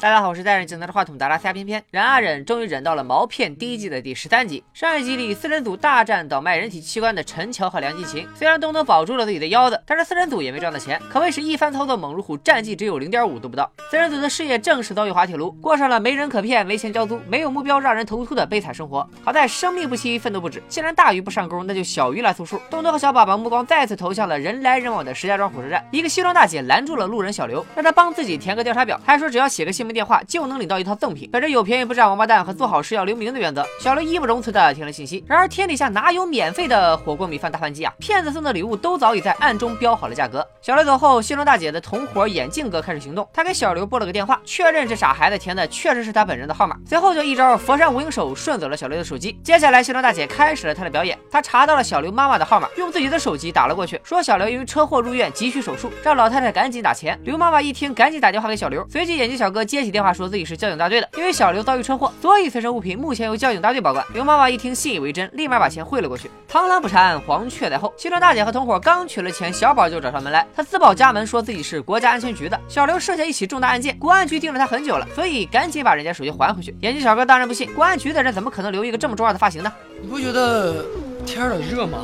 大家好，我是带着镜头的话筒达拉斯加偏偏。忍啊忍，终于忍到了毛片第一季的第十三集。上一集里，四人组大战倒卖人体器官的陈乔和梁继勤。虽然东东保住了自己的腰子，但是四人组也没赚到钱，可谓是一番操作猛如虎，战绩只有零点五都不到。四人组的事业正式遭遇滑铁卢，过上了没人可骗、没钱交租、没有目标让人头秃的悲惨生活。好在生命不息，奋斗不止。既然大鱼不上钩，那就小鱼来凑数。东东和小宝把目光再次投向了人来人往的石家庄火车站。一个西装大姐拦住了路人小刘，让他帮自己填个调查表，还说只要写个姓电话就能领。到一套赠品，本着有便宜不占王八蛋和做好事要留名的原则，小刘义不容辞的填了信息。然而天底下哪有免费的火锅米饭大盘鸡啊？骗子送的礼物都早已在暗中标好了价格。小刘走后，西装大姐的同伙眼镜哥开始行动。他给小刘拨了个电话，确认这傻孩子填的确实是他本人的号码。随后就一招佛山无影手顺走了小刘的手机。接下来，西装大姐开始了她的表演。她查到了小刘妈妈的号码，用自己的手机打了过去，说小刘因为车祸入院急需手术，让老太太赶紧打钱。刘妈妈一听，赶紧打电话给小刘。随即眼镜小哥接接起电话，说自己是交警大队的，因为。小刘遭遇车祸，所以随身物品目前由交警大队保管。刘妈妈一听信以为真，立马把钱汇了过去。螳螂捕蝉，黄雀在后。西装大姐和同伙刚取了钱，小宝就找上门来。他自报家门，说自己是国家安全局的。小刘涉嫌一起重大案件，国安局盯了他很久了，所以赶紧把人家手机还回去。眼镜小哥当然不信，国安局的人怎么可能留一个这么重要的发型呢？你不觉得天儿热吗？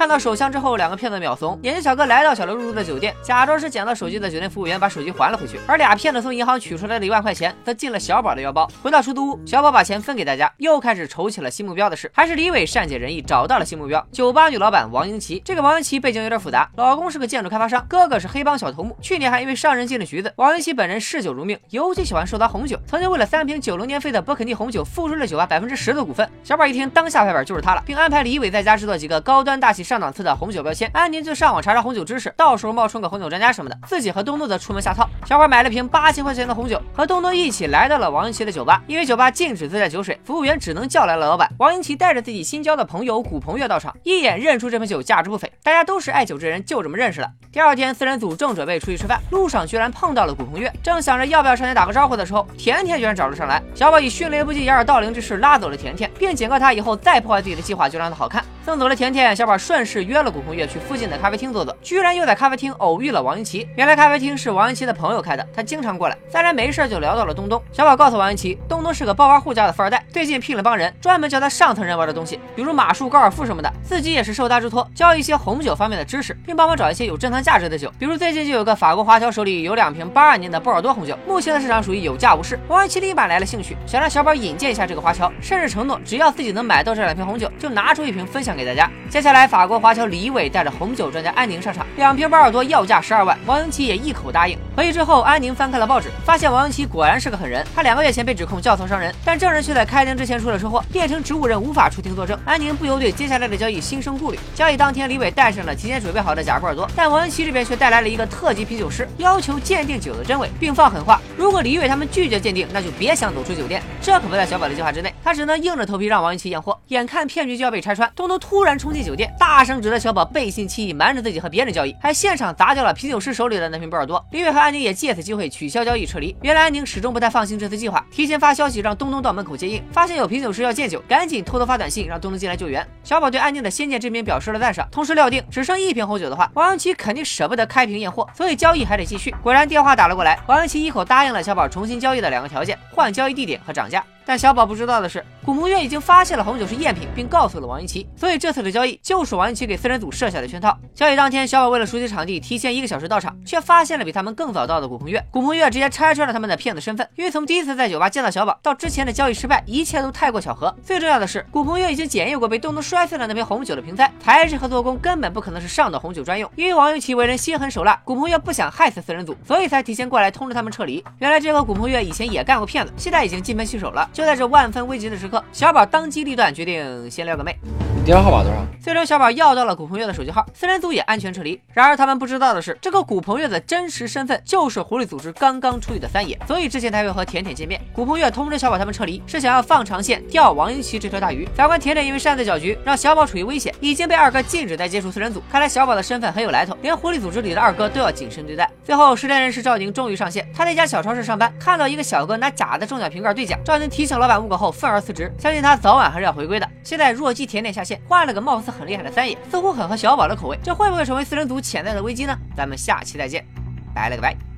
看到手枪之后，两个骗子秒怂。眼镜小哥来到小刘入住的酒店，假装是捡到手机的酒店服务员，把手机还了回去。而俩骗子从银行取出来的一万块钱，则进了小宝的腰包。回到出租屋，小宝把钱分给大家，又开始筹起了新目标的事。还是李伟善解人意，找到了新目标——酒吧女老板王英奇。这个王英奇背景有点复杂，老公是个建筑开发商，哥哥是黑帮小头目，去年还因为伤人进了局子。王英奇本人嗜酒如命，尤其喜欢收藏红酒，曾经为了三瓶九零年飞的勃肯尼红酒，付出了酒吧百分之十的股份。小宝一听，当下拍板就是他了，并安排李伟在家制作几个高端大气上档次的红酒标签。安宁就上网查查红酒知识，到时候冒充个红酒专家什么的，自己和东东则出门下套。小伙买了瓶八千块钱的红酒，和东东一起来到了王英奇的酒吧。因为酒吧禁止自带酒水，服务员只能叫来了老板。王英奇带着自己新交的朋友古鹏月到场，一眼认出这瓶酒价值不菲。大家都是爱酒之人，就这么认识了。第二天，四人组正准备出去吃饭，路上居然碰到了古鹏月。正想着要不要上前打个招呼的时候，甜甜居然找了上来。小宝以迅雷不及掩耳盗铃之势拉走了甜甜，并警告他以后再破坏自己的计划就让他好看。送走了甜甜，小宝顺势约了古鹏月去附近的咖啡厅坐坐，居然又在咖啡厅偶遇了王英奇。原来咖啡厅是王英奇的朋友开的，他经常过来。三人没事就聊到了东东。小宝告诉王英奇，东东是个暴发户家的富二代，最近聘了帮人，专门教他上层人玩的东西，比如马术、高尔夫什么的。自己也是受他之托，教一些红红酒方面的知识，并帮忙找一些有珍藏价值的酒。比如最近就有个法国华侨手里有两瓶八二年的波尔多红酒，目前的市场属于有价无市。王英奇立马来了兴趣，想让小宝引荐一下这个华侨，甚至承诺只要自己能买到这两瓶红酒，就拿出一瓶分享给大家。接下来，法国华侨李伟带着红酒专家安宁上场，两瓶波尔多要价十二万，王英奇也一口答应。回去之后，安宁翻开了报纸，发现王英奇果然是个狠人。他两个月前被指控教唆伤人，但证人却在开庭之前出了车祸，变成植物人无法出庭作证。安宁不由对接下来的交易心生顾虑。交易当天，李伟带带上了提前准备好的假波尔多，但王英奇这边却带来了一个特级啤酒师，要求鉴定酒的真伪，并放狠话：如果李伟他们拒绝鉴定，那就别想走出酒店。这可不在小宝的计划之内，他只能硬着头皮让王英奇验货。眼看骗局就要被拆穿，东东突然冲进酒店，大声指责。小宝背信弃义，瞒着自己和别人交易，还现场砸掉了啤酒师手里的那瓶波尔多。李伟和安宁也借此机会取消交易撤离。原来安宁始终不太放心这次计划，提前发消息让东东到门口接应，发现有啤酒师要见酒，赶紧偷偷发短信让东东进来救援。小宝对安宁的先见之明表示了赞赏，同时料定只剩一瓶红酒的话，王永琪肯定舍不得开瓶验货，所以交易还得继续。果然电话打了过来，王永琪一口答应了小宝重新交易的两个条件：换交易地点和涨价。但小宝不知道的是，古墓月已经发现了红酒是赝品，并告诉了王英奇，所以这次的交易就是王英奇给四人组设下的圈套。交易当天，小宝为了熟悉场地，提前一个小时到场，却发现了比他们更早到的古鹏月。古鹏月直接拆穿了他们的骗子身份，因为从第一次在酒吧见到小宝到之前的交易失败，一切都太过巧合。最重要的是，古鹏月已经检验过被东东摔碎了那瓶红酒的瓶塞，材质和做工根本不可能是上等红酒专用。因为王英奇为人心狠手辣，古鹏月不想害死四人组，所以才提前过来通知他们撤离。原来这个古鹏月以前也干过骗子，现在已经金盆洗手了。就在这万分危。急的时刻，小宝当机立断，决定先撩个妹。你电话号码多少？最终，小宝要到了古鹏月的手机号，四人组也安全撤离。然而，他们不知道的是，这个古鹏月的真实身份就是狐狸组织刚刚出狱的三爷，所以之前才会和甜甜见面。古鹏月通知小宝他们撤离，是想要放长线钓王英奇这条大鱼。反观甜甜，因为擅自搅局，让小宝处于危险，已经被二哥禁止再接触四人组。看来小宝的身份很有来头，连狐狸组织里的二哥都要谨慎对待。最后，失联人士赵宁终于上线，他在一家小超市上班，看到一个小哥拿假的中奖瓶盖兑奖，赵宁提醒老板误过后愤而辞职，相信他早晚还是要回归的。现在弱鸡甜甜下线，换了个貌似。很厉害的三爷，似乎很合小宝的口味，这会不会成为四人组潜在的危机呢？咱们下期再见，拜了个拜。